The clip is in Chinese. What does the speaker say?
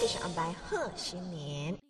就是安排贺新年。